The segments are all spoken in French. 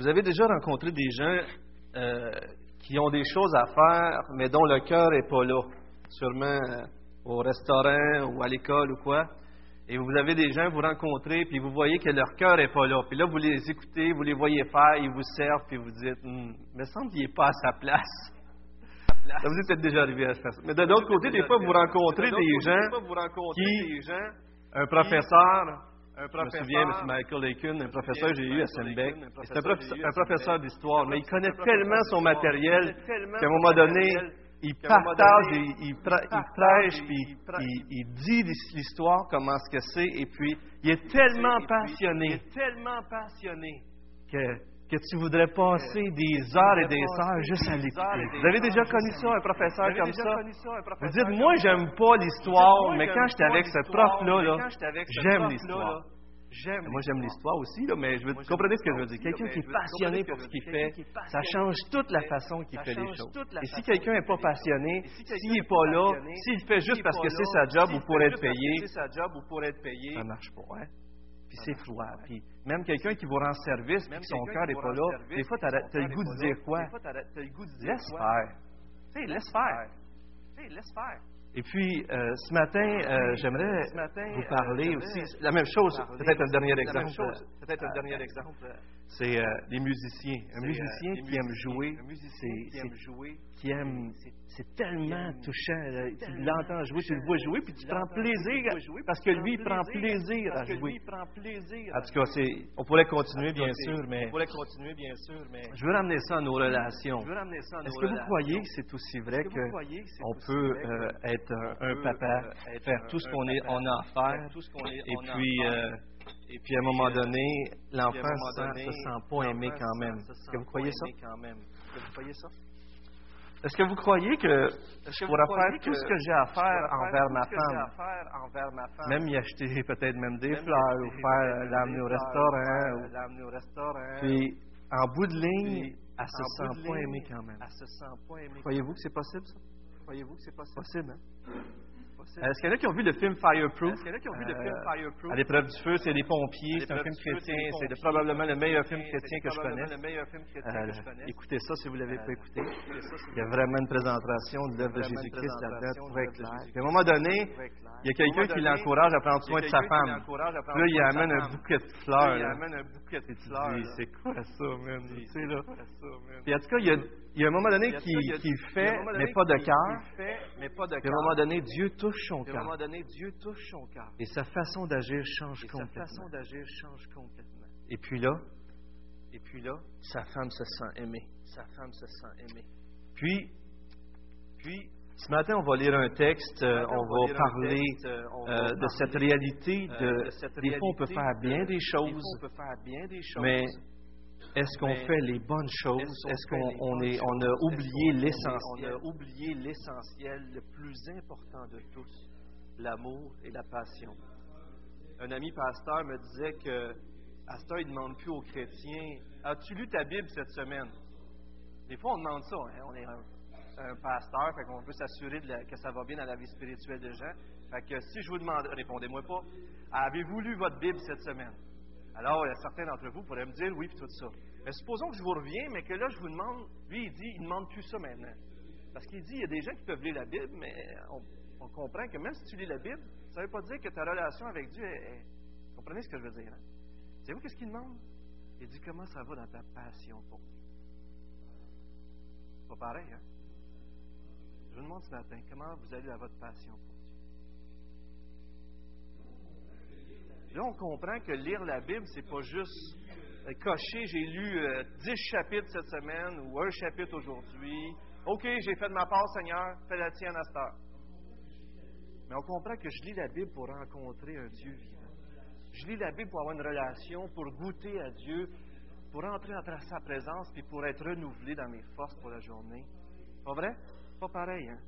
Vous avez déjà rencontré des gens euh, qui ont des choses à faire, mais dont le cœur n'est pas là. Sûrement euh, au restaurant ou à l'école ou quoi. Et vous avez des gens, vous rencontrez, puis vous voyez que leur cœur n'est pas là. Puis là, vous les écoutez, vous les voyez faire, ils vous servent, puis vous dites, Hum, me semble qu'il n'est pas à sa place. Ça vous est peut-être déjà arrivé à faire ça. Mais de l'autre côté, des fois, vous rencontrez des gens qui, un professeur, je me souviens, M. Michael Aiken, un professeur que j'ai eu à Senbeck, c'est un, professeur- d'histoire, mais il connaît tellement son matériel qu'à un moment donné, il partage, il, prêche, puis il, il dit l'histoire, comment ce que c'est, et puis il est tellement passionné, tellement passionné que, que tu voudrais passer des heures et des heures juste à l'écouter. Vous avez déjà connu ça, un professeur comme ça? Vous dites, moi, j'aime pas l'histoire, mais quand j'étais avec ce prof-là, là, j'aime l'histoire. Moi, j'aime l'histoire aussi, là, mais je veux, comprenez ce que je veux dire. Quelqu'un qui est passionné pour ce qu'il fait, ça change toute la façon qu'il fait les choses. Et si quelqu'un n'est pas passionné, s'il n'est pas là, s'il fait juste parce que c'est sa job ou pour être payé, ça marche pas. Hein? Puis c'est froid. Puis même quelqu'un qui vous rend service, puis son cœur n'est pas là, des fois, tu as, le goût de dire quoi? Laisse faire. Tu sais, laisse faire. Et puis, euh, ce matin, euh, j'aimerais vous parler aussi, la même chose, peut-être un dernier exemple. Peut-être un dernier exemple. C'est euh, les musiciens. Un musicien qui aime jouer, c'est, qui aime, c'est tellement touchant. Tu l'entends jouer, tu le vois jouer, puis tu prends plaisir, parce que lui, il prend plaisir à jouer. En tout cas, c'est, on pourrait continuer, bien sûr, mais je veux ramener ça à nos relations. Est-ce que vous croyez que c'est aussi vrai qu'on peut euh, être un, papa, faire tout ce qu'on a à faire, et puis, euh, et puis à un moment donne, l'enfant ne se sent pas aimé quand même. Est-ce que vous croyez ça? Est-ce que vous croyez que je pourrais faire tout ce que j'ai à faire envers ma femme, même y acheter peut-être même des fleurs ou faire l'amener au restaurant, puis en bout de ligne, elle se sent pas aimée quand même. Croyez-vous que c'est possible ça? Croyez-vous que c'est possible? hein? Est-ce qu'il y en a qui ont vu le film Fireproof? Euh, À l'épreuve du feu, c'est les pompiers, c'est un film chrétien, c'est le- probablement le meilleur film chrétien que je connais. Euh, écoutez ça si vous ne l'avez pas écouté. Il y a vraiment une présentation de l'œuvre de Jésus-Christ là-dedans, très clair. Puis à un moment donné, il y a quelqu'un qui l'encourage à prendre soin de sa femme. Là, il amène un bouquet de fleurs. là. Et tu dis, c'est quoi ça, man? Tu sais, là. Puis en tout cas, il y a, il un moment donné qui, qui fait, mais pas de cœur. Puis à un moment donné, Dieu touche son cœur. Et sa façon d'agir change complètement. Et puis là, et puis là, sa femme se sent aimée. Sa femme se sent aimée. Puis, puis, ce matin, on va lire un texte, euh, on va parler euh, de cette réalité de, des fois, on peut faire bien des choses, mais est-ce qu'on fait les bonnes choses? Est-ce qu'on on est, on a oublié l'essentiel? On a oublié l'essentiel, le plus important de tous, l'amour et la passion? Un ami pasteur me disait que temps, il ne demande plus aux chrétiens As-tu lu ta Bible cette semaine Des fois, on demande ça. hein, On est un, pasteur, fait qu'on veut s'assurer que ça va bien dans la vie spirituelle des gens. Fait que si je vous demande, répondez-moi pas, avez-vous lu votre Bible cette semaine? Alors, a certains d'entre vous pourraient me dire oui, puis tout ça. Mais supposons que je vous reviens, mais que là, je vous demande, lui, il dit, il ne demande plus ça maintenant. Parce qu'il dit, il y a des gens qui peuvent lire la Bible, mais on, comprend que même si tu lis la Bible, ça ne veut pas dire que ta relation avec Dieu est. comprenez ce que je veux dire? hein? Savez-vous qu'est-ce qu'il demande? Il dit, comment ça va dans ta passion pour Dieu? Pas pareil, hein? Comment vous allez à votre passion pour Dieu? Là, on comprend que lire la Bible, c'est pas juste euh, cocher, j'ai lu euh, 10 chapitres cette semaine ou un chapitre aujourd'hui. OK, j'ai fait de ma part, Seigneur, fais la tienne à cette heure. Mais on comprend que je lis la Bible pour rencontrer un Dieu vivant. Je lis la Bible pour avoir une relation, pour goûter à Dieu, pour entrer dans sa présence, puis pour être renouvelé dans mes forces pour la journée. Pas vrai? Pas pareil, hein?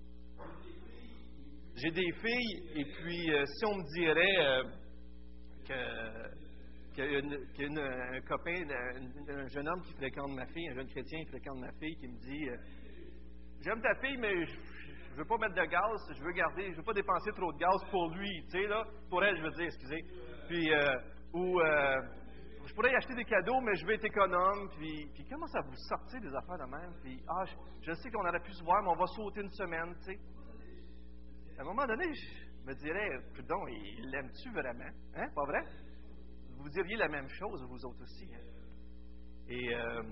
J'ai des filles, et puis euh, si on me dirait euh, un copain, un, un jeune homme qui fréquente ma fille, un jeune chrétien qui fréquente ma fille, qui me dit euh, J'aime ta fille, mais je ne veux pas mettre de gaz, je veux garder, je veux pas dépenser trop de gaz pour lui, tu sais, là, pour elle, je veux dire, excusez. Puis, euh, ou, je pourrais y acheter des cadeaux, mais je vais être économe. Puis, puis commence à vous sortir des affaires de même? Puis, ah, je, sais qu'on aurait pu se voir, mais on va sauter une semaine, tu sais. À un moment donné, je me dirais, pardon, il l'aime-tu vraiment? Hein, pas vrai? Vous diriez la même chose, vous autres aussi. Hein? Et euh,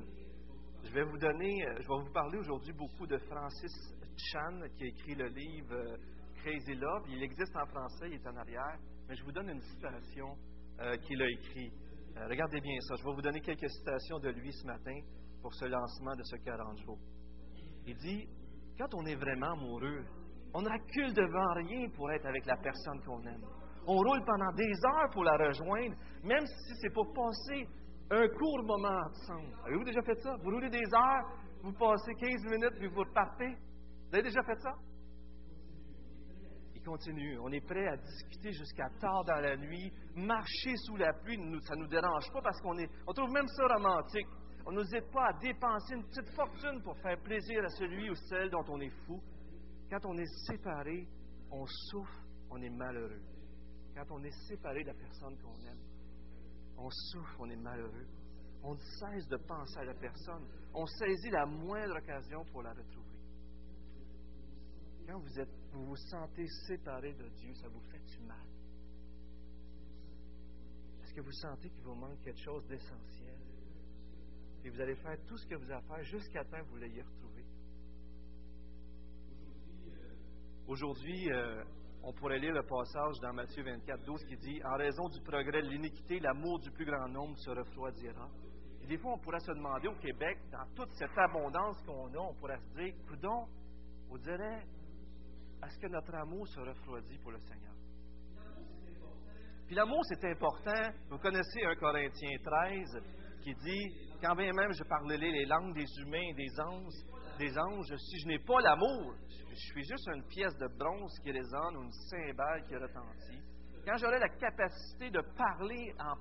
je vais vous donner, je vais vous parler aujourd'hui beaucoup de Francis Chan, qui a écrit le livre euh, Crazy Love. Il existe en français, il est en arrière. Mais je vous donne une citation euh, qu'il a écrite. Euh, regardez bien ça. Je vais vous donner quelques citations de lui ce matin pour ce lancement de ce 40 jours. Il dit Quand on est vraiment amoureux, on ne recule devant rien pour être avec la personne qu'on aime. On roule pendant des heures pour la rejoindre, même si c'est pour passer un court moment ensemble. Avez-vous déjà fait ça? Vous roulez des heures, vous passez 15 minutes, puis vous repartez. Vous avez déjà fait ça? On est prêt à discuter jusqu'à tard dans la nuit, marcher sous la pluie, ça ne nous dérange pas parce qu'on est, on trouve même ça romantique. On n'hésite pas à dépenser une petite fortune pour faire plaisir à celui ou celle dont on est fou. Quand on est séparé, on souffre, on est malheureux. Quand on est séparé de la personne qu'on aime, on souffre, on est malheureux. On cesse de penser à la personne. On saisit la moindre occasion pour la retrouver vous vous sentez séparé de Dieu, ça vous fait du mal. Est-ce que vous sentez qu'il vous manque quelque chose d'essentiel? Et vous allez faire tout ce que vous avez à faire jusqu'à temps que vous l'ayez retrouvé. Aujourd'hui, euh, on pourrait lire le passage dans Matthieu 24, 12 qui dit En raison du progrès de l'iniquité, l'amour du plus grand nombre se refroidira. Et des fois, on pourrait se demander au Québec, dans toute cette abondance qu'on a, on pourrait se dire Coudon, on dirait, est-ce que notre amour se refroidit pour le Seigneur? Puis l'amour, c'est important. Vous connaissez 1 Corinthiens 13 qui dit Quand bien même je parlerai les langues des humains et des anges, des anges, si je n'ai pas l'amour, je suis juste une pièce de bronze qui résonne ou une cymbale qui retentit. Quand j'aurai la capacité de parler en,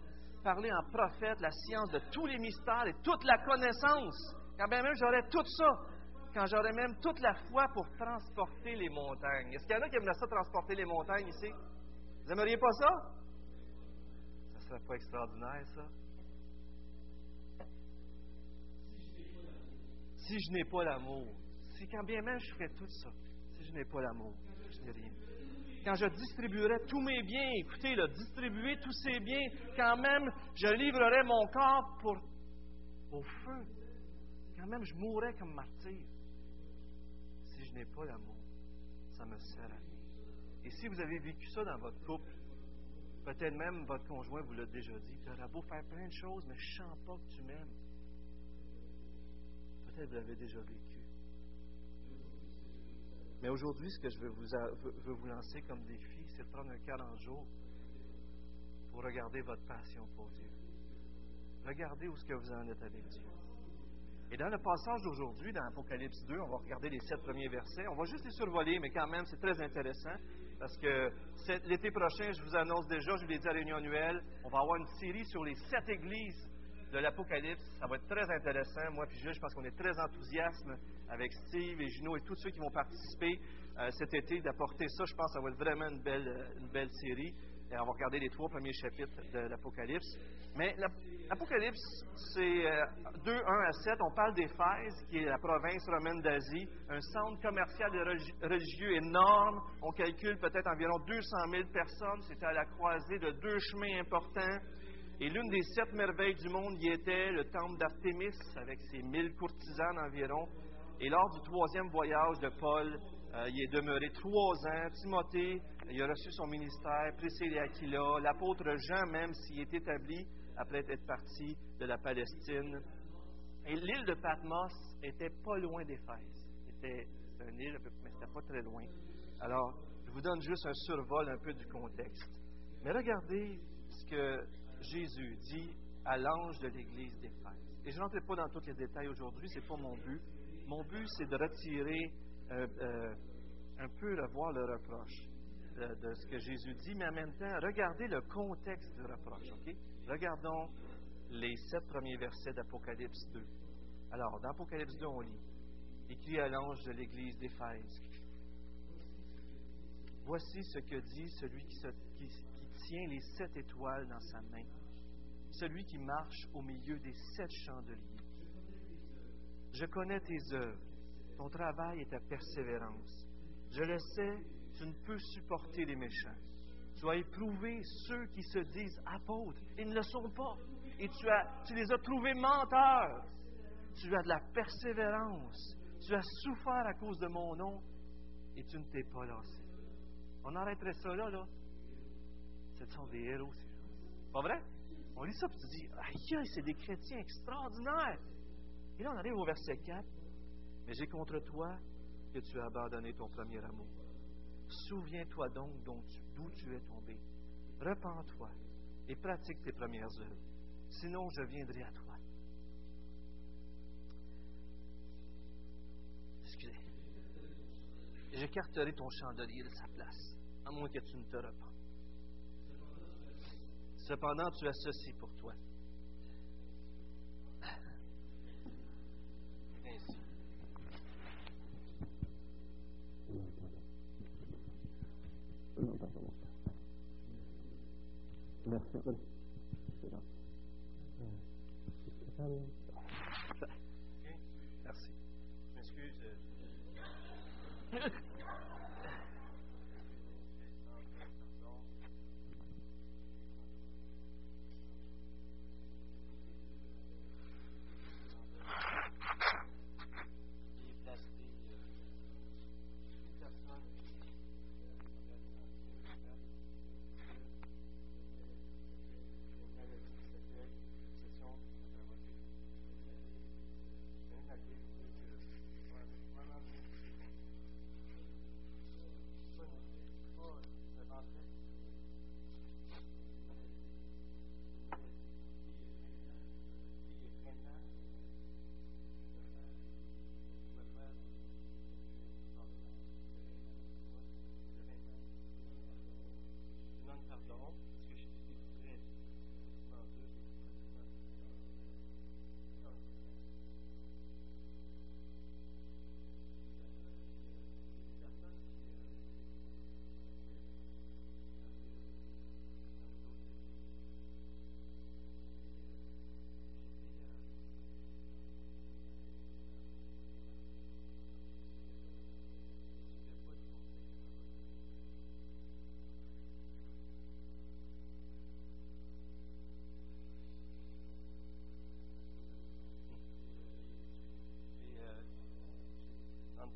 parler en prophète, la science de tous les mystères et toute la connaissance, quand bien même j'aurai tout ça, quand j'aurais même toute la foi pour transporter les montagnes. Est-ce qu'il y en a qui aimeraient ça, transporter les montagnes ici? Vous n'aimeriez pas ça? Ça serait pas extraordinaire, ça? Si je n'ai pas l'amour, si quand bien même je ferais tout ça, si je n'ai pas l'amour, je n'ai rien. Quand je distribuerais tous mes biens, écoutez, distribuer tous ces biens, quand même je livrerais mon corps pour, au feu, quand même je mourrais comme martyr je n'ai pas l'amour, ça me sert à rien. Et si vous avez vécu ça dans votre couple, peut-être même votre conjoint vous l'a déjà dit, tu auras beau faire plein de choses, mais je ne sens pas que tu m'aimes. Peut-être vous l'avez déjà vécu. Mais aujourd'hui, ce que je veux vous, lancer comme défi, c'est de prendre un 40 jours pour regarder votre passion pour Dieu. Regardez où est-ce que vous en êtes avec Dieu. Et dans le passage d'aujourd'hui, dans Apocalypse 2, on va regarder les sept premiers versets. On va juste les survoler, mais quand même, c'est très intéressant parce que l'été prochain, je vous annonce déjà, je vous l'ai dit à réunion annuelle, on va avoir une série sur les sept églises de l'Apocalypse. Ça va être très intéressant. Moi, puis je, je pense qu'on est très enthousiaste avec Steve et Gino et tous ceux qui vont participer euh, cet été d'apporter ça. Je pense que ça va être vraiment une belle, une belle série. Et on va regarder les trois premiers chapitres de l'Apocalypse. Mais l'Apocalypse, c'est 2, euh, 1 à 7. On parle d'Éphèse, qui est la province romaine d'Asie, un centre commercial et religieux énorme. On calcule peut-être environ 200 000 personnes. C'était à la croisée de deux chemins importants. Et l'une des sept merveilles du monde y était le temple d'Artémis, avec ses mille courtisanes environ. Et lors du troisième voyage de Paul, euh, il est demeuré trois ans. Timothée, il a reçu son ministère. Priscille Aquila. L'apôtre Jean même s'y est établi après être parti de la Palestine. Et l'île de Patmos était pas loin d'Éphèse. C'était une île, mais c'était pas très loin. Alors, je vous donne juste un survol un peu du contexte. Mais regardez ce que Jésus dit à l'ange de l'église d'Éphèse. Et je n'entrerai pas dans tous les détails aujourd'hui, ce n'est pas mon but. Mon but, c'est de retirer euh, euh, un peu, de voir le reproche de, de, ce que Jésus dit, mais en même temps, regardez le contexte du reproche. Regardons les sept premiers versets d'Apocalypse 2. Alors, dans Apocalypse 2, on lit Écrit à l'ange de l'église d'Éphèse Voici ce que dit celui qui, qui, tient les sept étoiles dans sa main celui qui marche au milieu des sept chandeliers. Je connais tes œuvres, ton travail et ta persévérance. Je le sais, tu ne peux supporter les méchants. Tu as éprouvé ceux qui se disent apôtres. Ils ne le sont pas. Et tu, as, tu les as trouvés menteurs. Tu as de la persévérance. Tu as souffert à cause de mon nom et tu ne t'es pas lassé. On arrêterait ça là, là. Ce sont des héros. Pas vrai? On lit ça et tu dis, aïe, c'est des chrétiens extraordinaires. Et là, on arrive au verset 4. Mais j'ai contre toi que tu as abandonné ton premier amour. Souviens-toi donc d'où tu es tombé. Repends-toi et pratique tes premières œuvres. Sinon, je viendrai à toi. Excusez. J'écarterai ton chandelier de sa place, à moins que tu ne te repens. Cependant, tu as ceci pour toi. るのだと思った。うん。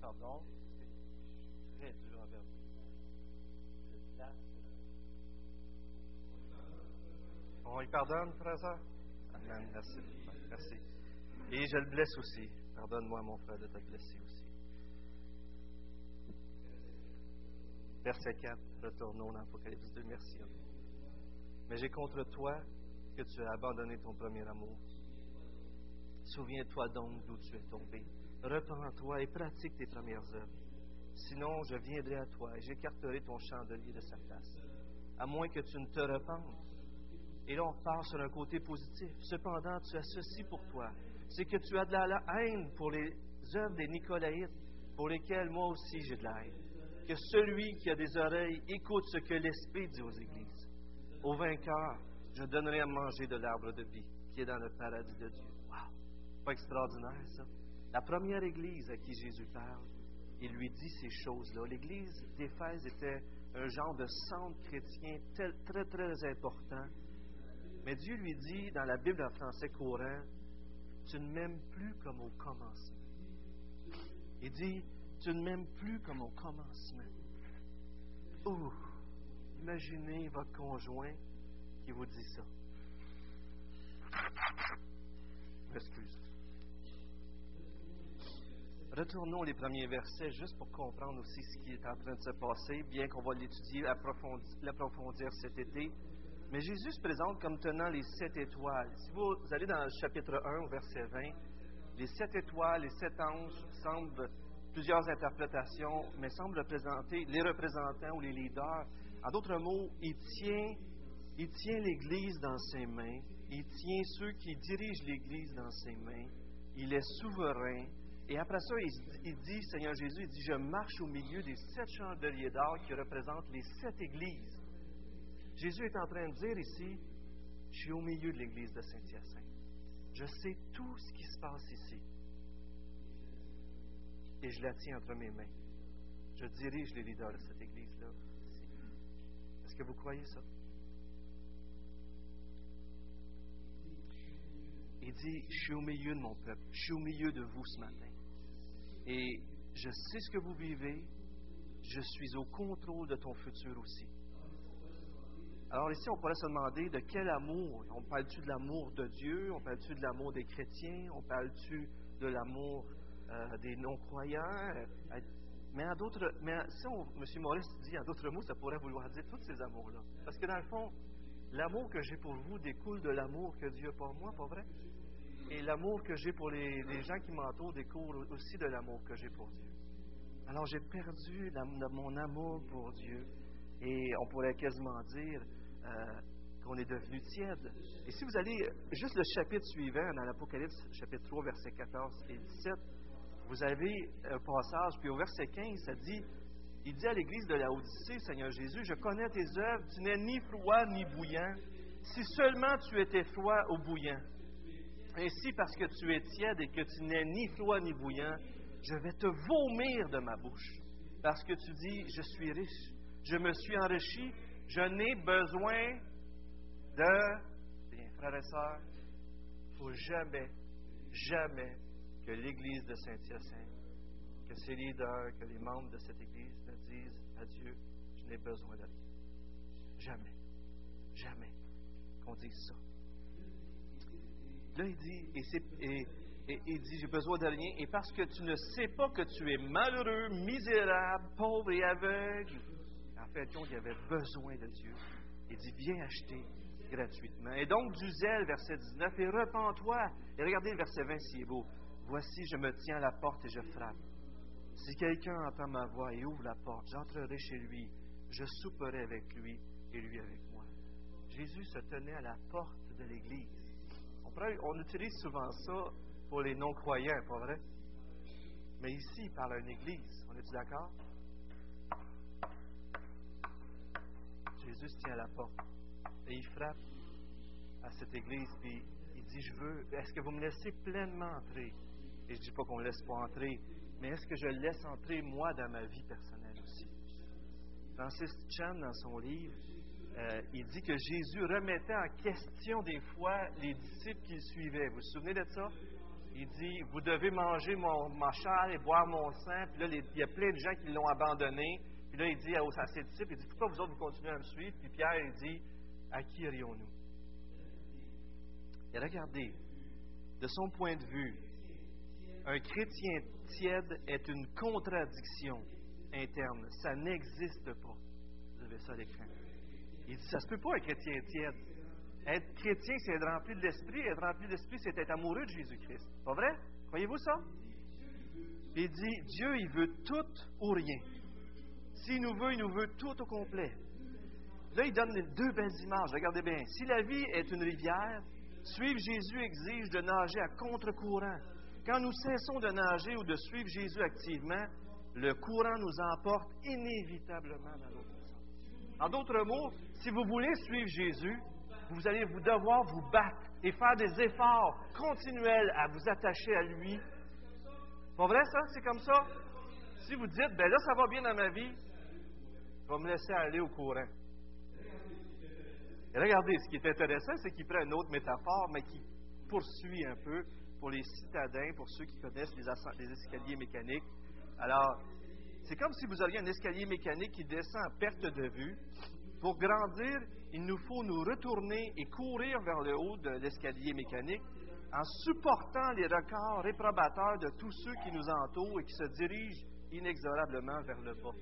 Pardon, c'est très dur envers vous. Je place. On lui pardonne, frère Amen. Merci. Merci. Et je le blesse aussi. Pardonne-moi, mon frère, de te blesser aussi. Verset 4, retournons dans l'Apocalypse 2. Merci. Mais j'ai contre toi que tu as abandonné ton premier amour. Souviens-toi donc d'où tu es tombé Repends-toi et pratique tes premières œuvres. Sinon, je viendrai à toi et j'écarterai ton chandelier de sa place, à moins que tu ne te repentes. Et là, on part sur un côté positif. Cependant, tu as ceci pour toi. C'est que tu as de la haine pour les œuvres des Nicolaïtes, pour lesquelles moi aussi j'ai de la haine. Que celui qui a des oreilles écoute ce que l'Esprit dit aux églises. Au vainqueur, je donnerai à manger de l'arbre de vie qui est dans le paradis de Dieu. Pas extraordinaire, ça? La première église à qui Jésus parle, il lui dit ces choses-là. L'église d'Éphèse était un genre de centre chrétien très, très important. Mais Dieu lui dit, dans la Bible en français courant, tu ne m'aimes plus comme au commencement. Il dit, tu ne m'aimes plus comme au commencement. Ouh, imaginez votre conjoint qui vous dit ça. Excuse. Retournons les premiers versets juste pour comprendre aussi ce qui est en train de se passer, bien qu'on va l'étudier, l'approfondir cet été. Mais Jésus se présente comme tenant les sept étoiles. Si vous allez dans le chapitre 1, verset 20, les sept étoiles, les sept anges semblent, plusieurs interprétations, mais semblent représenter les représentants ou les leaders. En d'autres mots, il tient, il tient l'Église dans ses mains, il tient ceux qui dirigent l'Église dans ses mains, il est souverain, et après ça, il, dit, Seigneur Jésus, il dit, je marche au milieu des sept chandeliers d'or qui représentent les sept églises. Jésus est en train de dire ici Je suis au milieu de l'église de Saint-Hyacinthe. Je sais tout ce qui se passe ici. Et je la tiens entre mes mains. Je dirige les leaders de cette église-là. Est-ce que vous croyez ça? Il dit, je suis au milieu de mon peuple, je suis au milieu de vous ce matin. Et je sais ce que vous vivez, je suis au contrôle de ton futur aussi. Alors ici, on pourrait se demander de quel amour. On parle-tu de l'amour de Dieu? On parle-tu de l'amour des chrétiens? On parle-tu de l'amour euh, des non-croyants? Euh, mais, en d'autres, mais si on, M. Maurice dit en d'autres mots, ça pourrait vouloir dire tous ces amours-là. Parce que dans le fond, l'amour que j'ai pour vous découle de l'amour que Dieu a pour moi, pas vrai? Et l'amour que j'ai pour les, gens qui m'entourent découle aussi de l'amour que j'ai pour Dieu. Alors j'ai perdu mon amour pour Dieu. Et on pourrait quasiment dire euh, qu'on est devenu tiède. Et si vous allez juste le chapitre suivant, dans l'Apocalypse, chapitre 3, versets 14 et 17, vous avez un passage, puis au verset 15, ça dit, il dit à l'église de la Odyssée, Seigneur Jésus, je connais tes œuvres, tu n'es ni froid ni bouillant. Si seulement tu étais froid ou bouillant. Ainsi, parce que tu es tiède et que tu n'es ni froid ni bouillant, je vais te vomir de ma bouche. Parce que tu dis, je suis riche, je me suis enrichi, je n'ai besoin de... Bien, frères et sœurs, il ne faut jamais, jamais que l'Église de Saint-Hyacinthe, que ses leaders, que les membres de cette Église ne disent à Dieu, je n'ai besoin de rien. Jamais, jamais qu'on dise ça. Là, il dit, et, et, j'ai besoin de rien, et parce que tu ne sais pas que tu es malheureux, misérable, pauvre et aveugle, en fait, il avait besoin de Dieu. Il dit, viens acheter gratuitement. Et donc, du zèle, verset 19, et repens-toi. Et regardez le verset 20, si beau. Voici, je me tiens à la porte et je frappe. Si quelqu'un entend ma voix et ouvre la porte, j'entrerai chez lui, je souperai avec lui et lui avec moi. Jésus se tenait à la porte de l'Église. On, utilise souvent ça pour les non-croyants, pas vrai? Mais ici, il parle à une Église. On est-tu d'accord? Jésus tient à la porte et il frappe à cette église, puis il dit, je veux, est-ce que vous me laissez pleinement entrer? Et je ne dis pas qu'on ne laisse pas entrer, mais est-ce que je laisse entrer moi dans ma vie personnelle aussi? Francis Chan, dans son livre, euh, il dit que Jésus remettait en question des fois les disciples qu'il suivait. Vous vous souvenez de ça? Il dit, vous devez manger mon, ma chair et boire mon sang. Puis là, il y a plein de gens qui l'ont abandonné. Puis là, il dit à, ses disciples, il dit, pourquoi vous autres, vous continuez à me suivre? Puis Pierre, il dit, à qui irions-nous? Et regardez, de son point de vue, un chrétien tiède est une contradiction interne. Ça n'existe pas. Vous avez ça à l'écran. Il dit, ça se peut pas un chrétien tiède. Être chrétien, c'est être rempli de l'esprit. Être rempli de l'esprit, c'est être amoureux de Jésus-Christ. Pas vrai? Croyez-vous ça? Il dit, Dieu, il veut tout ou rien. S'il nous veut, il nous veut tout au complet. Là, il donne deux belles images. Regardez bien. Si la vie est une rivière, suivre Jésus exige de nager à contre-courant. Quand nous cessons de nager ou de suivre Jésus activement, le courant nous emporte inévitablement dans sens. En d'autres mots, si vous voulez suivre Jésus, vous allez vous devoir vous battre et faire des efforts continuels à vous attacher à lui. Pas vrai, ça? C'est comme ça? Si vous dites, ben là, ça va bien dans ma vie, je vais me laisser aller au courant. Et regardez, ce qui est intéressant, c'est qu'il prend une autre métaphore, mais qui poursuit un peu pour les citadins, pour ceux qui connaissent les, escaliers mécaniques. Alors, c'est comme si vous aviez un escalier mécanique qui descend à perte de vue. Pour grandir, il nous faut nous retourner et courir vers le haut de l'escalier mécanique en supportant les records réprobateurs de tous ceux qui nous entourent et qui se dirigent inexorablement vers le bas.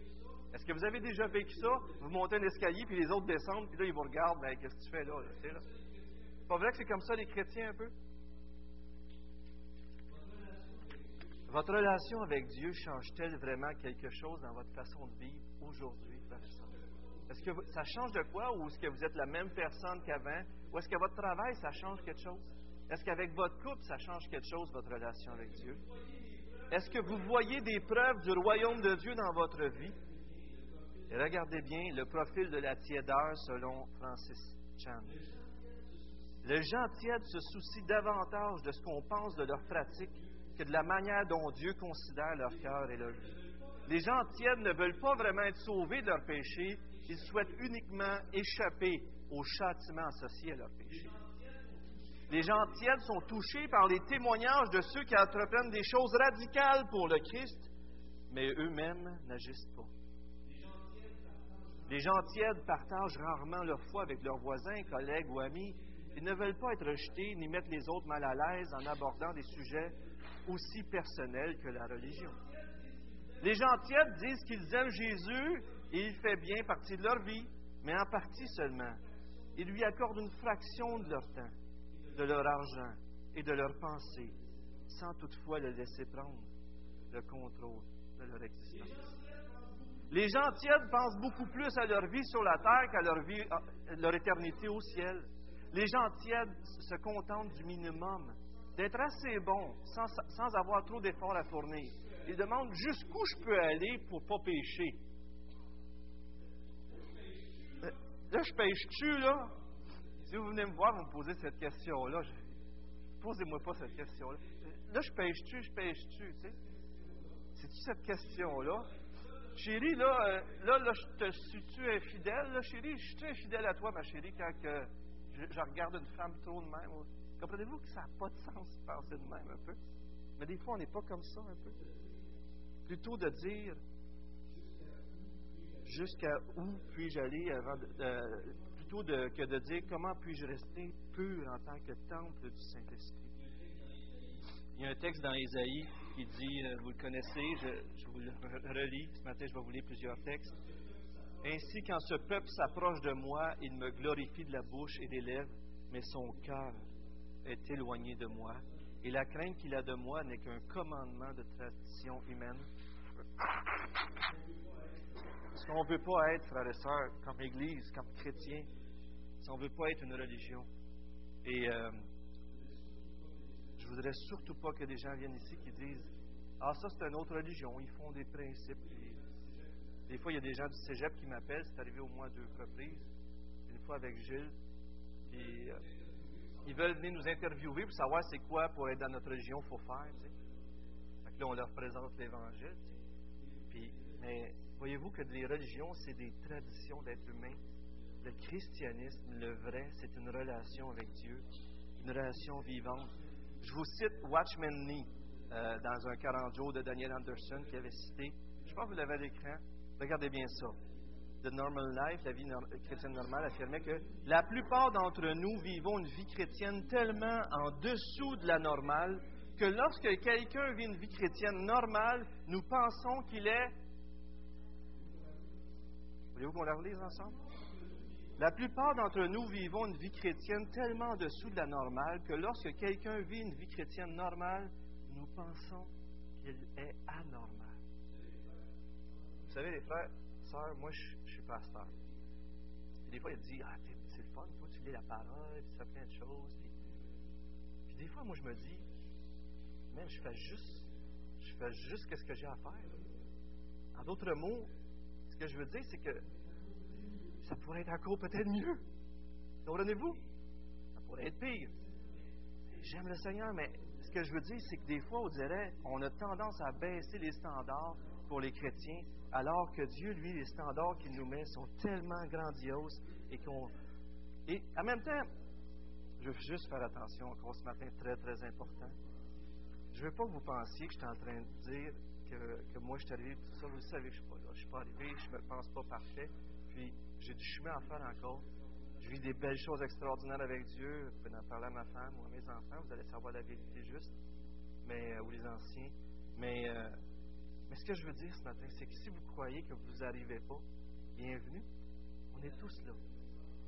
Est-ce que vous avez déjà vécu ça? Vous montez un escalier, puis les autres descendent, puis là, ils vous regardent, ben, qu'est-ce que tu fais là? C'est là. pas vrai que c'est comme ça les chrétiens un peu? Votre relation avec Dieu change-t-elle vraiment quelque chose dans votre façon de vivre aujourd'hui, Est-ce que ça change de quoi ou est-ce que vous êtes la même personne qu'avant? Ou est-ce que votre travail, ça change quelque chose? Est-ce qu'avec votre couple, ça change quelque chose, votre relation avec Dieu? Est-ce que vous voyez des preuves du royaume de Dieu dans votre vie? Et regardez bien le profil de la tiédeur selon Francis Chan. Les gens tièdes se soucient davantage de ce qu'on pense de leur pratique de la manière dont Dieu considère leur cœur et leur vie. Les gens tièdes ne veulent pas vraiment être sauvés de leur péché, ils souhaitent uniquement échapper au châtiment associé à leur péché. Les gens tièdes sont touchés par les témoignages de ceux qui entreprennent des choses radicales pour le Christ, mais eux-mêmes n'agissent pas. Les gens tièdes partagent rarement leur foi avec leurs voisins, collègues ou amis. Ils ne veulent pas être rejetés ni mettre les autres mal à l'aise en abordant des sujets aussi personnels que la religion. Les gens tièdes disent qu'ils aiment Jésus et il fait bien partie de leur vie, mais en partie seulement. Ils lui accordent une fraction de leur temps, de leur argent et de leur pensée, sans toutefois le laisser prendre le contrôle de leur existence. Les gens tièdes pensent beaucoup plus à leur vie sur la terre qu'à leur vie, leur éternité au ciel. Les gens tièdes se contentent du minimum, d'être assez bons sans, sans avoir trop d'efforts à fournir. Ils demandent jusqu'où je peux aller pour ne pas pécher. Là, je pêche-tu, là? Si vous venez me voir, vous me posez cette question-là. Posez-moi pas cette question-là. Là, je pêche-tu, je pêche-tu, tu sais? C'est-tu cette question-là? Chérie, là, euh, là, là, je te suis-tu infidèle, là, chérie? Je suis infidèle à toi, ma chérie, quand je, regarde une femme trop de même. Comprenez-vous que ça n'a pas de sens de penser de même un peu? Mais des fois, on n'est pas comme ça un peu. Plutôt de dire jusqu'à où puis-je aller avant de, plutôt que de dire comment puis-je rester pur en tant que temple du Saint-Esprit? Il y a un texte dans Ésaïe qui dit, euh, vous le connaissez, je vous le relis, ce matin je vais vous lire plusieurs textes. Ainsi, quand ce peuple s'approche de moi, il me glorifie de la bouche et des lèvres, mais son cœur est éloigné de moi. Et la crainte qu'il a de moi n'est qu'un commandement de tradition humaine. Parce qu'on ne veut pas être, frères et sœurs, comme Église, comme chrétien, si on ne veut pas être une religion. Et euh, je voudrais surtout pas que des gens viennent ici qui disent Ah, ça, c'est une autre religion, ils font des principes. Des fois, il y a des gens du cégep qui m'appellent, c'est arrivé au moins deux reprises. Une fois avec Gilles, puis euh, ils veulent venir nous interviewer pour savoir c'est quoi pour être dans notre religion, il faut faire. Tu là, on leur présente l'Évangile. Puis, mais voyez-vous que les religions, c'est des traditions d'être humain. Le christianisme, le vrai, c'est une relation avec Dieu, une relation vivante. Je vous cite Watchman Nee euh, dans un 40 jours de Daniel Anderson qui avait cité. Je pense que vous l'avez à l'écran. Regardez bien ça. The Normal Life, la vie chrétienne normale, affirmait que la plupart d'entre nous vivons une vie chrétienne tellement en dessous de la normale que lorsque quelqu'un vit une vie chrétienne normale, nous pensons qu'il est. Voulez-vous qu'on la relise ensemble? La plupart d'entre nous vivons une vie chrétienne tellement en dessous de la normale que lorsque quelqu'un vit une vie chrétienne normale, nous pensons qu'il est anormal. Vous savez, les frères, moi, je, suis pasteur. Des fois, il dit Ah, c'est le fun, toi, tu lis la parole, tu fais plein de choses. Puis, puis des fois, moi, je me dis Même, je fais juste, je fais juste ce que j'ai à faire. En d'autres mots, ce que je veux dire, c'est que ça pourrait être encore peut-être mieux. Comprenez-vous? Ça pourrait être pire. J'aime le Seigneur, mais ce que je veux dire, c'est que des fois, on dirait, on a tendance à baisser les standards pour les chrétiens, alors que Dieu, lui, les standards qu'il nous met sont tellement grandioses et qu'on. Et en même temps, je veux juste faire attention encore ce matin, très, très important. Je ne veux pas que vous pensiez que je suis en train de dire que, que moi, je suis arrivé, tout ça, vous savez que je ne suis pas là. Je ne suis pas arrivé, je ne me pense pas parfait. Puis, j'ai du chemin à faire encore. Vis des belles choses extraordinaires avec Dieu. Vous pouvez en parler à ma femme ou à mes enfants. Vous allez savoir la vérité juste. Mais, euh, ou les anciens. Mais, euh, mais ce que je veux dire ce matin, c'est que si vous croyez que vous n'arrivez pas, bienvenue. On est tous là.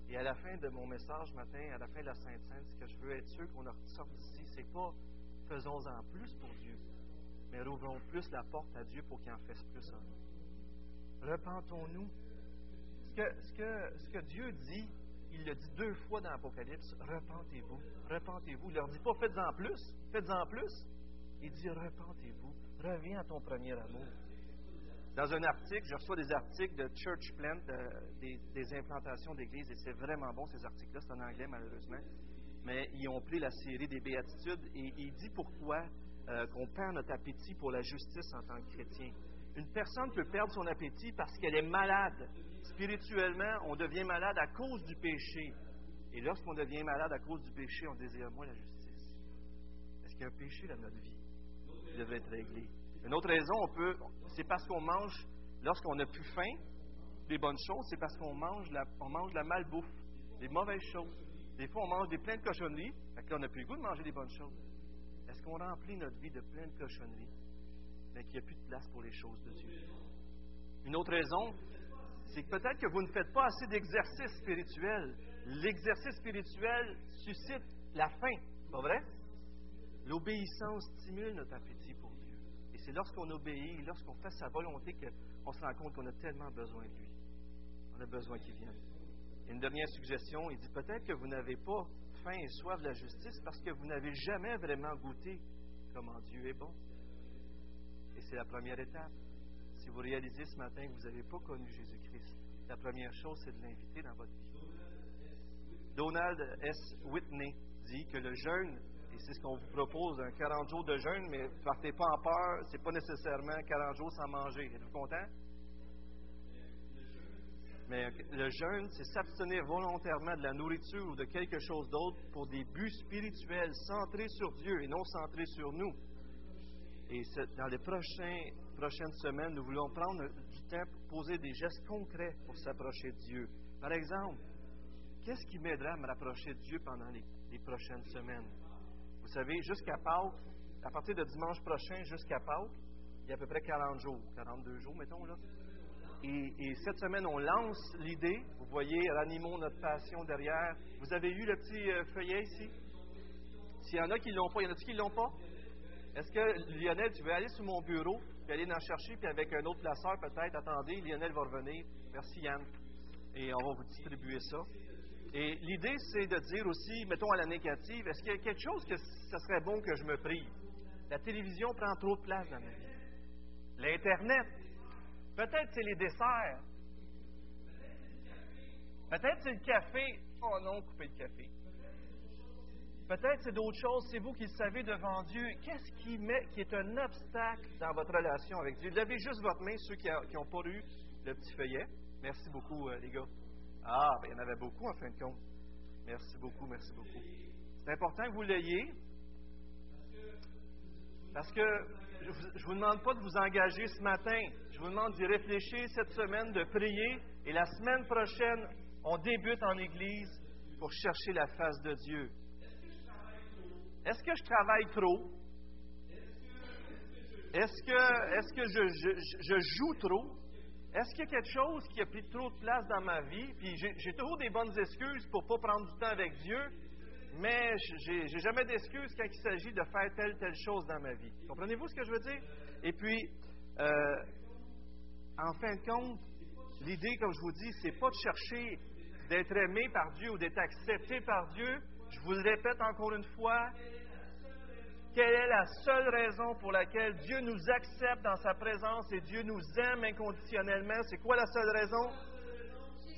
Et à la fin de mon message ce matin, à la fin de la Sainte Sainte, ce que je veux être sûr qu'on ressorte d'ici, c'est pas faisons-en plus pour Dieu, mais rouvrons plus la porte à Dieu pour qu'il en fasse plus en nous. Repentons-nous ce que Dieu dit, il le dit deux fois dans l'Apocalypse, repentez-vous, repentez-vous. Il leur dit pas faites-en plus, faites-en plus. Il dit repentez-vous, reviens à ton premier amour. Dans un article, je reçois des articles de Church Plant, des, des, implantations d'églises, et c'est vraiment bon ces articles-là, c'est en anglais malheureusement. mais ils ont pris la série des béatitudes et il dit pourquoi euh, qu'on perd notre appétit pour la justice en tant que chrétien. Une personne peut perdre son appétit parce qu'elle est malade. Spirituellement, on devient malade à cause du péché. Et lorsqu'on devient malade à cause du péché, on désire moins la justice. Est-ce qu'il y a un péché dans notre vie qui devrait être réglé? Une autre raison, on peut, c'est parce qu'on mange, lorsqu'on n'a plus faim, des bonnes choses, c'est parce qu'on mange la, on mange la malbouffe, des mauvaises choses. Des fois, on mange des plein de cochonneries, fait que là, on n'a plus le goût de manger des bonnes choses. Est-ce qu'on remplit notre vie de plein de cochonneries, mais qu'il n'y a plus de place pour les choses de Dieu? Une autre raison, c'est que peut-être que vous ne faites pas assez d'exercice spirituel. L'exercice spirituel suscite la faim, pas vrai? L'obéissance stimule notre appétit pour Dieu. Et c'est lorsqu'on obéit, lorsqu'on fait sa volonté qu'on se rend compte qu'on a tellement besoin de lui. On a besoin qu'il vienne. Une dernière suggestion, il dit peut-être que vous n'avez pas faim et soif de la justice parce que vous n'avez jamais vraiment goûté comment Dieu est bon. Et c'est la première étape. Si vous réalisez ce matin que vous n'avez pas connu Jésus-Christ, la première chose, c'est de l'inviter dans votre vie. Donald S. Whitney dit que le jeûne, et c'est ce qu'on vous propose, un 40 jours de jeûne, mais partez pas en peur, c'est pas nécessairement 40 jours sans manger. Êtes-vous content? Mais le jeûne, c'est s'abstenir volontairement de la nourriture ou de quelque chose d'autre pour des buts spirituels centrés sur Dieu et non centrés sur nous. Et dans les prochains, prochaines semaines, nous voulons prendre du temps pour poser des gestes concrets pour s'approcher de Dieu. Par exemple, qu'est-ce qui m'aidera à me rapprocher de Dieu pendant les, prochaines semaines? Vous savez, jusqu'à Pâques, à partir de dimanche prochain jusqu'à Pâques, il y a à peu près 40 jours, 42 jours, mettons, là. Et, cette semaine, on lance l'idée. Vous voyez, ranimons notre passion derrière. Vous avez eu le petit euh, feuillet ici? S'il y en a qui ne l'ont pas, il y en a-t-il qui ne l'ont pas? Est-ce que, Lionel, tu veux aller sur mon bureau, puis aller en chercher, puis avec un autre placeur peut-être? Attendez, Lionel va revenir. Merci, Yann. Et on va vous distribuer ça. Et l'idée, c'est de dire aussi, mettons à la négative, est-ce qu'il y a quelque chose que ce serait bon que je me prive? La télévision prend trop de place dans ma vie. L'Internet, Peut-être c'est les desserts. Peut-être c'est le café. Oh non, coupez le café. Peut-être c'est d'autres choses. C'est vous qui le savez devant Dieu. Qu'est-ce qui, qui est un obstacle dans votre relation avec Dieu? Levez juste votre main, ceux qui n'ont pas eu le petit feuillet. Merci beaucoup, euh, les gars. Ah, ben, il y en avait beaucoup en fin de compte. Merci beaucoup, merci beaucoup. C'est important que vous l'ayez. Parce que je ne vous demande pas de vous engager ce matin. Je vous demande d'y réfléchir cette semaine, de prier. Et la semaine prochaine, on débute en Église pour chercher la face de Dieu. Est-ce que je travaille trop? Est-ce que, est que je, je, joue trop? Est-ce qu'il y a quelque chose qui a pris trop de place dans ma vie? Puis j'ai toujours des bonnes excuses pour ne pas prendre du temps avec Dieu mais j'ai jamais d'excuses quand il s'agit de faire telle, telle chose dans ma vie. Comprenez-vous ce que je veux dire? Et puis, euh, en fin de compte, l'idée, comme je vous dis, c'est pas de chercher d'être aimé par Dieu ou d'être accepté par Dieu. Je vous le répète encore une fois, quelle est la seule raison pour laquelle Dieu nous accepte dans sa présence et Dieu nous aime inconditionnellement? C'est quoi la seule raison?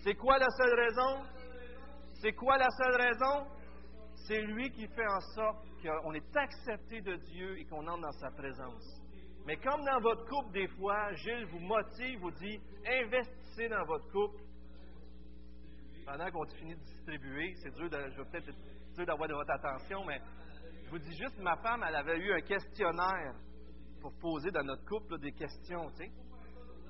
C'est quoi la seule raison? C'est quoi la seule raison? C'est lui qui fait en sorte qu'on est accepté de Dieu et qu'on entre dans sa présence. Mais comme dans votre couple, des fois, Gilles vous motive, vous dit investissez dans votre couple. Pendant qu'on finit de distribuer, c'est dur, de, je vais peut-être d'avoir de votre attention, mais je vous dis juste, ma femme, elle avait eu un questionnaire pour poser dans notre couple des questions, tu sais.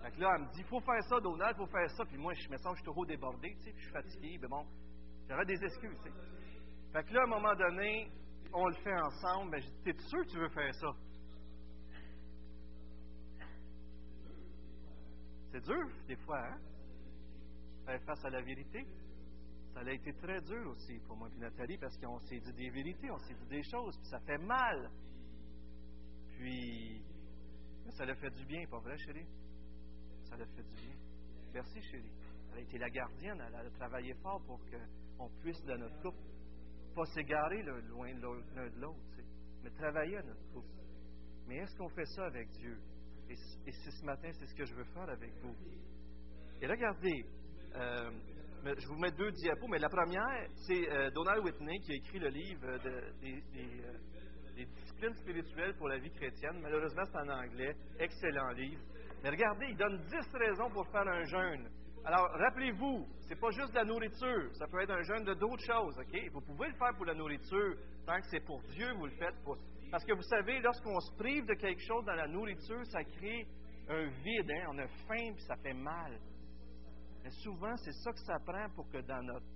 Fait là, elle me dit, il faut faire ça, Donald, il faut faire ça. Puis moi, je me sens que je suis trop débordé, tu sais, puis je suis fatigué. Mais bon, j'aurais des excuses, tu sais. Fait là, à un moment donné, on le fait ensemble, mais je dis, t'es sûr que tu veux faire ça? C'est dur, des fois, hein? Faire face à la vérité. Ça a été très dur aussi pour moi et Nathalie parce qu'on s'est dit des vérités, on s'est dit des choses, puis ça fait mal. Puis, ça l'a fait du bien, pas vrai, chérie? Ça l'a fait du bien. Merci, chérie. Elle a été la gardienne, elle a travaillé fort pour qu'on puisse, dans notre couple, pas s'égarer loin l'un de l'autre, mais travailler à notre couple. Mais est-ce qu'on fait ça avec Dieu? Et, et ce matin, c'est ce que je veux faire avec vous. Et regardez, euh, je vous mets deux diapos, mais la première, c'est euh, Donald Whitney qui a écrit le livre des, des, disciplines spirituelles pour la vie chrétienne. Malheureusement, c'est en anglais. Excellent livre. Mais regardez, il donne dix raisons pour faire un jeûne. Alors, rappelez-vous, c'est pas juste de la nourriture, ça peut être un jeûne de d'autres choses, OK? Vous pouvez le faire pour la nourriture, tant que c'est pour Dieu, vous le faites. Pour... Parce que vous savez, lorsqu'on se prive de quelque chose dans la nourriture, ça crée un vide, hein? on a faim, puis ça fait mal. Mais souvent, c'est ça que ça prend pour que dans notre...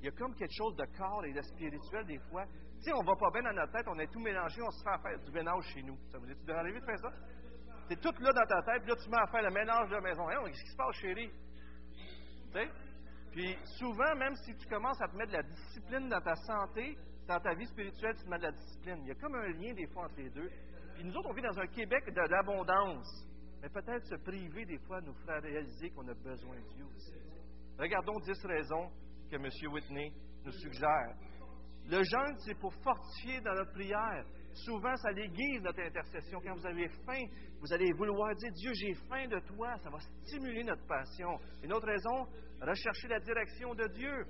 il y a comme quelque chose de corps et de spirituel des fois. Tu sais, on va pas bien dans notre tête, on est tout mélangé, on se fait faire du ménage chez nous. Ça vous est arrivé de faire ça? C'est tout là dans ta tête, puis là, tu mets à faire le ménage de la maison. Qu'est-ce qui se passe, chérie? Tu sais? Puis souvent, même si tu commences à te mettre de la discipline dans ta santé, dans ta vie spirituelle, tu te mets de la discipline. Il y a comme un lien des fois entre les deux. Puis nous autres, on vit dans un Québec d'abondance. Mais peut-être se priver des fois nous fera réaliser qu'on a besoin de Dieu aussi. Regardons dix raisons que M. Whitney nous suggère. Le jeûne, c'est pour fortifier dans notre prière. Souvent, ça l'aiguise notre intercession. Quand vous avez faim, vous allez vouloir dire Dieu, j'ai faim de toi. Ça va stimuler notre passion. Une autre raison, rechercher la direction de Dieu.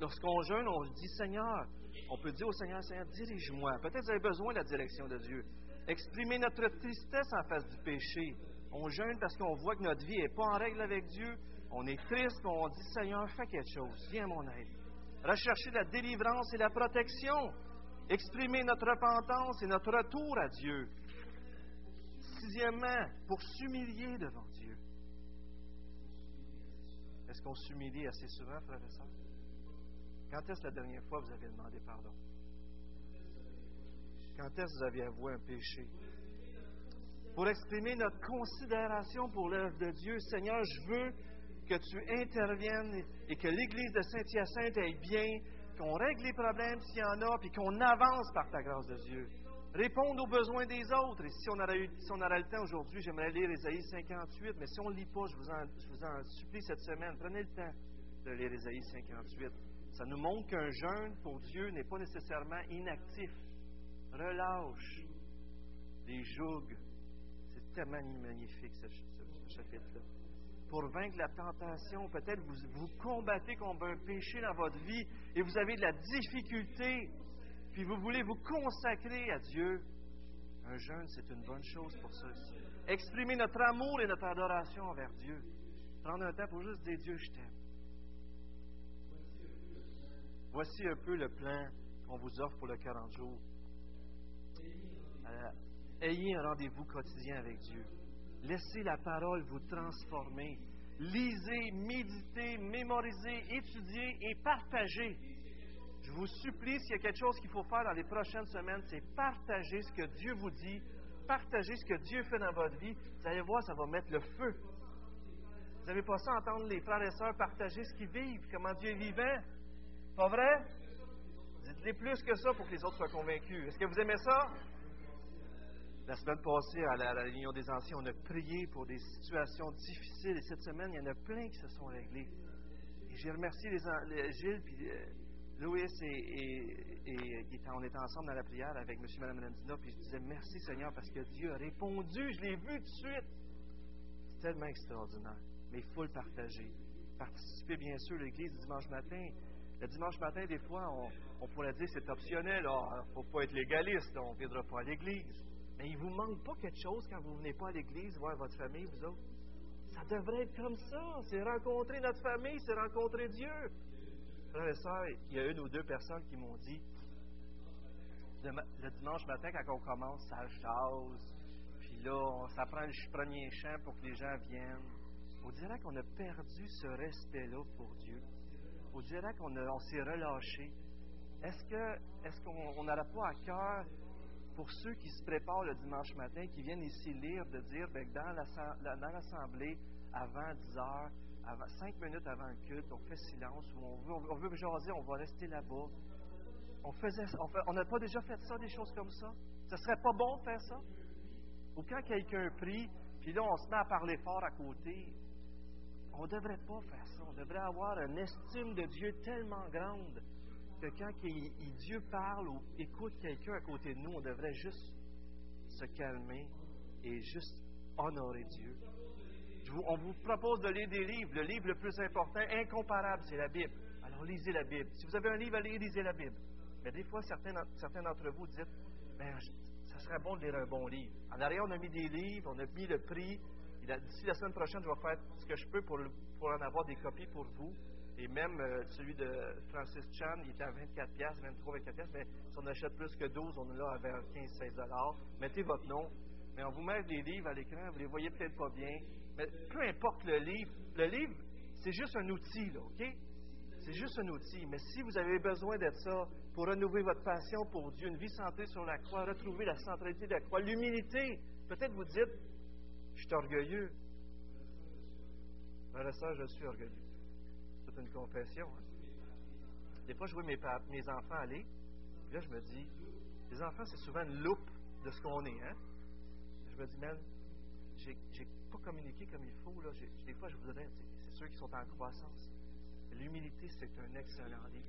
Lorsqu'on jeûne, on dit Seigneur. On peut dire au Seigneur, Seigneur, dirige-moi. Peut-être vous avez besoin de la direction de Dieu. Exprimer notre tristesse en face du péché. On jeûne parce qu'on voit que notre vie n'est pas en règle avec Dieu. On est triste, on dit Seigneur, fais quelque chose. Viens mon aide. Rechercher la délivrance et la protection exprimer notre repentance et notre retour à Dieu. Sixièmement, pour s'humilier devant Dieu. Est-ce qu'on s'humilie assez souvent, frère et sœurs? Quand est-ce la dernière fois que vous avez demandé pardon? Quand est-ce que vous avez avoué un péché? Pour exprimer notre considération pour l'œuvre de Dieu, Seigneur, je veux que tu interviennes et que l'Église de Saint-Hyacinthe aille bien, qu'on règle les problèmes s'il y en a, puis qu'on avance par ta grâce de Dieu. Répondre aux besoins des autres. Et si on aura, eu, si on aura le temps aujourd'hui, j'aimerais lire Ésaïe 58, mais si on ne lit pas, je vous, en, je vous en supplie cette semaine, prenez le temps de lire Ésaïe 58. Ça nous montre qu'un jeûne pour Dieu n'est pas nécessairement inactif. Relâche les jougs. Tellement magnifique ce, chapitre-là pour vaincre la tentation. Peut-être vous, vous combattez contre un péché dans votre vie et vous avez de la difficulté, puis vous voulez vous consacrer à Dieu. Un jeûne, c'est une bonne chose pour ça Exprimer notre amour et notre adoration envers Dieu. Prendre un temps pour juste dire Dieu, je t'aime. Voici un peu le plan qu'on vous offre pour le 40 jours. Ayez un rendez-vous quotidien avec Dieu. Laissez la parole vous transformer. Lisez, méditez, mémorisez, étudiez et partagez. Je vous supplie, s'il y a quelque chose qu'il faut faire dans les prochaines semaines, c'est partager ce que Dieu vous dit, partager ce que Dieu fait dans votre vie. Vous allez voir, ça va mettre le feu. Vous n'avez pas ça entendre les frères et sœurs partager ce qu'ils vivent, comment Dieu est vivant. Pas vrai? Dites-les plus que ça pour que les autres soient convaincus. Est-ce que vous aimez ça? La semaine passée, à la, réunion des anciens, on a prié pour des situations difficiles et cette semaine, il y en a plein qui se sont réglés. Et j'ai remercié les, Gilles, puis euh, Louis et, et, on était ensemble dans la prière avec M. et Mme Landina, puis je disais merci Seigneur parce que Dieu a répondu, je l'ai vu tout de suite. C'est tellement extraordinaire, mais il faut le partager. Participer, bien sûr, l'Église dimanche matin. Le dimanche matin, des fois, on, pourrait dire c'est optionnel, il ne faut pas être légaliste, on ne viendra pas à l'Église. Mais il ne vous manque pas quelque chose quand vous ne venez pas à l'église voir votre famille, vous autres. Ça devrait être comme ça. C'est rencontrer notre famille, c'est rencontrer Dieu. Frères et il y a une ou deux personnes qui m'ont dit le, dimanche matin, quand on commence, ça chasse. Puis là, ça prend le premier chant pour que les gens viennent. On dirait qu'on a perdu ce respect-là pour Dieu. On dirait qu'on on s'est relâché. Est-ce est-ce qu'on n'aurait pas à cœur pour ceux qui se préparent le dimanche matin, qui viennent ici lire, de dire que ben, dans l'assemblée, avant 10 heures, avant, 5 minutes avant le culte, on fait silence, ou on veut, on veut jaser, on va rester là-bas. On faisait, on n'a pas déjà fait ça, des choses comme ça? Ce serait pas bon de faire ça? Ou quand quelqu'un prie, puis là, on se met à parler fort à côté, on ne devrait pas faire ça. On devrait avoir une estime de Dieu tellement grande que quand Dieu parle ou écoute quelqu'un à côté de nous, on devrait juste se calmer et juste honorer Dieu. on vous propose de lire des livres. Le livre le plus important, incomparable, c'est la Bible. Alors lisez la Bible. Si vous avez un livre à lire, lisez la Bible. Mais des fois, certains, certains d'entre vous disent, ben, ça serait bon de lire un bon livre. En arrière, on a mis des livres, on a mis le prix. D'ici la semaine prochaine, je vais faire ce que je peux pour, pour en avoir des copies pour vous. Et même euh, celui de Francis Chan, il était à 24 pièces, 23, 24 pièces. Mais si on achète plus que 12, on est là à vers 15, 16 dollars. Mettez votre nom. Mais on vous met des livres à l'écran, vous les voyez peut-être pas bien. Mais peu importe le livre, le livre, c'est juste un outil, là, OK? C'est juste un outil. Mais si vous avez besoin d'être ça pour renouveler votre passion pour Dieu, une vie centrée sur la croix, retrouver la centralité de la croix, l'humilité, peut-être vous dites, je suis orgueilleux. Frère je suis orgueilleux une confession. Hein. Des fois, je vois mes, enfants aller, là, je me dis, les enfants, c'est souvent une loupe de ce qu'on est. Hein? Je me dis, man, j'ai pas communiqué comme il faut. Là. Des fois, je voudrais, c'est ceux qui sont en croissance. L'humilité, c'est un excellent livre.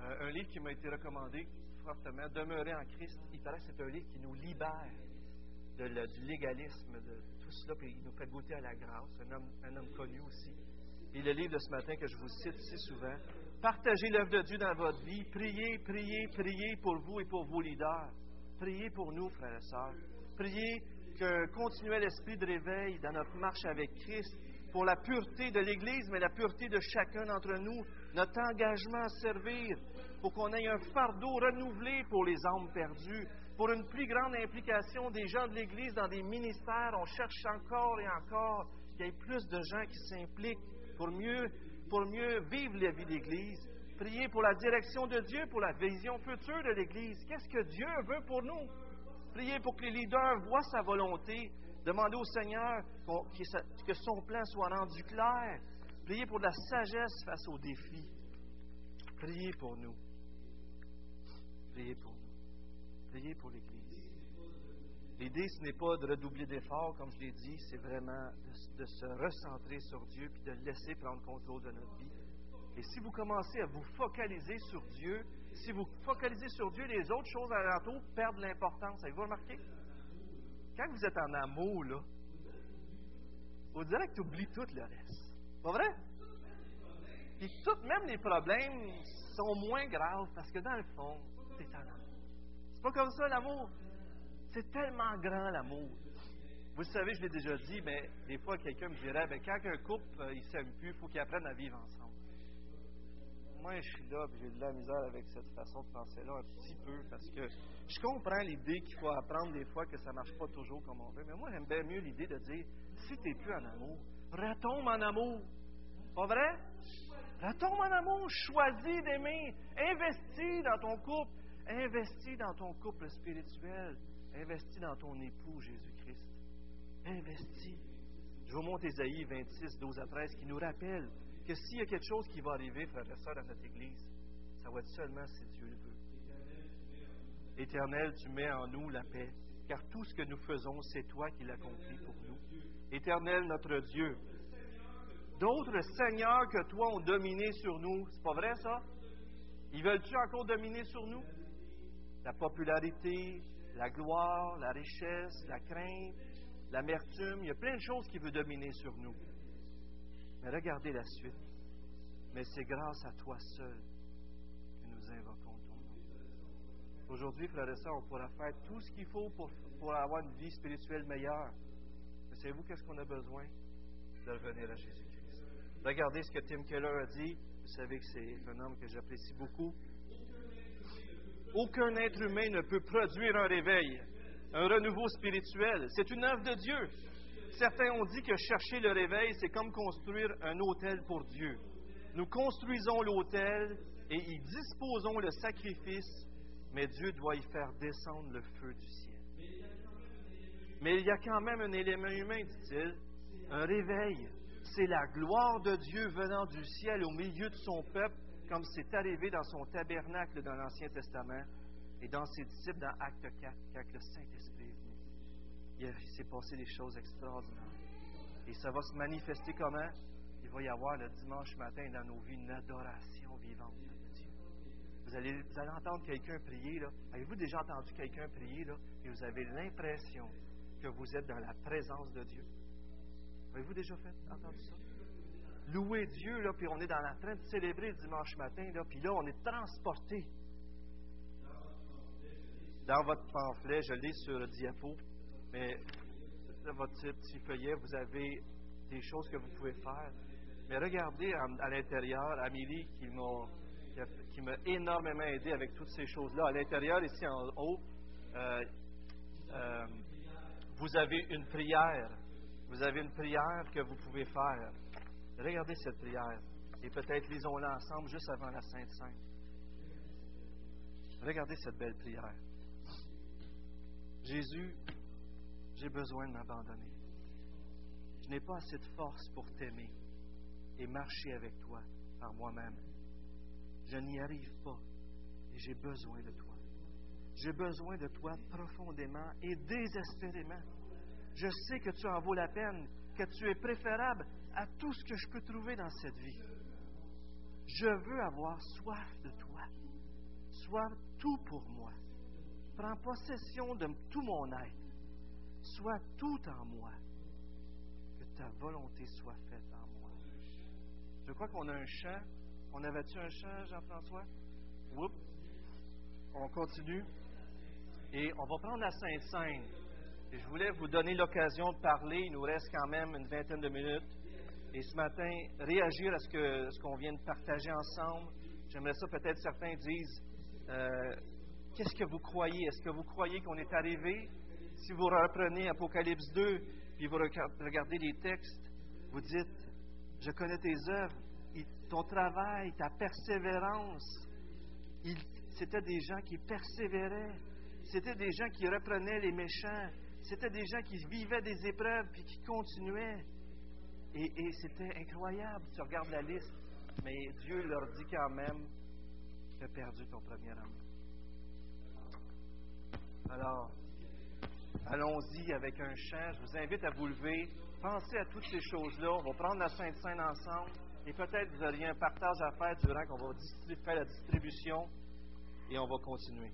Euh, un livre qui m'a été recommandé fortement, Demeurer en Christ, il paraît que c'est un livre qui nous libère de du légalisme, de tout cela, puis il nous fait goûter à la grâce. Un homme, un homme connu aussi et le livre de ce matin que je vous cite si souvent. Partagez l'œuvre de Dieu dans votre vie. Priez, priez, priez pour vous et pour vos leaders. Priez pour nous, frères et sœurs. Priez que continuel esprit de réveil dans notre marche avec Christ pour la pureté de l'Église, mais la pureté de chacun d'entre nous, notre engagement à servir, pour qu'on ait un fardeau renouvelé pour les âmes perdues, pour une plus grande implication des gens de l'Église dans des ministères. On cherche encore et encore qu'il y ait plus de gens qui s'impliquent pour mieux, pour mieux vivre la vie d'Église. Priez pour la direction de Dieu, pour la vision future de l'Église. Qu'est-ce que Dieu veut pour nous? Priez pour que les leaders voient sa volonté. Demandez au Seigneur que son plan soit rendu clair. Priez pour de la sagesse face aux défis. Priez pour nous. Priez pour nous. Priez pour l'Église. L'idée, ce n'est pas de redoubler d'efforts, comme je l'ai dit, c'est vraiment de, se recentrer sur Dieu puis de laisser prendre contrôle de notre vie. Et si vous commencez à vous focaliser sur Dieu, si vous focalisez sur Dieu, les autres choses alentour perdent l'importance. Avez-vous remarqué? Quand vous êtes en amour, là, vous direz que tu oublies tout le reste. Pas vrai? Puis tout, même les problèmes sont moins graves parce que dans le fond, tu es en amour. C'est pas comme ça l'amour. C'est tellement grand l'amour. Vous savez, je l'ai déjà dit, mais des fois, quelqu'un me dirait ben, quand un couple euh, il s'aime plus, il faut qu'ils apprennent à vivre ensemble. Moi, je suis là, j'ai de la misère avec cette façon de penser-là un petit peu, parce que je comprends l'idée qu'il faut apprendre des fois que ça ne marche pas toujours comme on veut. Mais moi, j'aime bien mieux l'idée de dire si tu n'es plus en amour, retombe en amour. Pas vrai? Retombe en amour, choisis d'aimer, investis dans ton couple, investis dans ton couple spirituel. Investis dans ton époux, Jésus-Christ. Investis. Je vous montre Ésaïe 26, 12 à 13, qui nous rappelle que s'il y a quelque chose qui va arriver, frères et sœurs, dans notre Église, ça va être seulement si Dieu le veut. Éternel, tu mets en nous la paix, car tout ce que nous faisons, c'est toi qui l'accomplis pour nous. Éternel, notre Dieu, d'autres seigneurs que toi ont dominé sur nous. C'est pas vrai, ça? Ils veulent-tu encore dominer sur nous? La popularité, la gloire, la richesse, la crainte, l'amertume. Il y a plein de choses qui veulent dominer sur nous. Mais regardez la suite. Mais c'est grâce à toi seul que nous invoquons ton nom. Aujourd'hui, frères et sœurs, on pourra faire tout ce qu'il faut pour, pour, avoir une vie spirituelle meilleure. Mais savez-vous qu'est-ce qu'on a besoin? De revenir à Jésus-Christ. Regardez ce que Tim Keller a dit. Vous savez que c'est un homme que j'apprécie beaucoup. Aucun être humain ne peut produire un réveil, un renouveau spirituel. C'est une œuvre de Dieu. Certains ont dit que chercher le réveil, c'est comme construire un hôtel pour Dieu. Nous construisons l'hôtel et y disposons le sacrifice, mais Dieu doit y faire descendre le feu du ciel. Mais il y a quand même un élément humain, dit-il, un réveil. C'est la gloire de Dieu venant du ciel au milieu de son peuple comme c'est arrivé dans son tabernacle dans l'Ancien Testament et dans ses disciples dans Acte 4, quand le Saint-Esprit est venu. Il s'est passé des choses extraordinaires. Et ça va se manifester comment? Il va y avoir le dimanche matin dans nos vies une adoration vivante de Dieu. Vous allez, entendre quelqu'un prier. Là. Avez-vous déjà entendu quelqu'un prier là, et vous avez l'impression que vous êtes dans la présence de Dieu? Avez-vous déjà fait, entendu ça? Louer Dieu, là, puis on est dans la train de célébrer le dimanche matin, là, puis là, on est transporté. Dans votre pamphlet, je lis sur le diapo, mais dans votre petit feuillet, vous avez des choses que vous pouvez faire. Mais regardez à, l'intérieur, Amélie qui m'a qui m'a énormément aidé avec toutes ces choses-là. À l'intérieur, ici en haut, euh, euh, vous avez une prière. Vous avez une prière que vous pouvez faire. Regardez cette prière. Et peut-être lisons-la ensemble juste avant la Sainte Sainte. Regardez cette belle prière. Jésus, j'ai besoin de m'abandonner. Je n'ai pas assez de force pour t'aimer et marcher avec toi par moi-même. Je n'y arrive pas et j'ai besoin de toi. J'ai besoin de toi profondément et désespérément. Je sais que tu en vaux la peine, que tu es préférable à tout ce que je peux trouver dans cette vie. Je veux avoir soif de toi. Sois tout pour moi. Prends possession de tout mon être. Sois tout en moi. Que ta volonté soit faite en moi. Je crois qu'on a un chant. On avait-tu un chant, Jean-François? Oups. On continue. Et on va prendre la Sainte-Sainte. Et je voulais vous donner l'occasion de parler. Il nous reste quand même une vingtaine de minutes. Et ce matin, réagir à ce qu'on ce qu'on vient de partager ensemble. J'aimerais ça, peut-être certains disent euh, Qu'est-ce que vous croyez? Est-ce que vous croyez qu'on est arrivé? Si vous reprenez Apocalypse 2, puis vous regardez les textes, vous dites Je connais tes œuvres, ton travail, ta persévérance. C'était des gens qui persévéraient. C'était des gens qui reprenaient les méchants. C'était des gens qui vivaient des épreuves puis qui continuaient. Et, c'était incroyable. Tu regardes la liste, mais Dieu leur dit quand même Tu as perdu ton premier amour. Alors, allons-y avec un chant. Je vous invite à vous lever. Pensez à toutes ces choses-là. On va prendre la Sainte Seine ensemble. Et peut-être vous auriez un partage à faire durant qu'on va faire la distribution. Et on va continuer.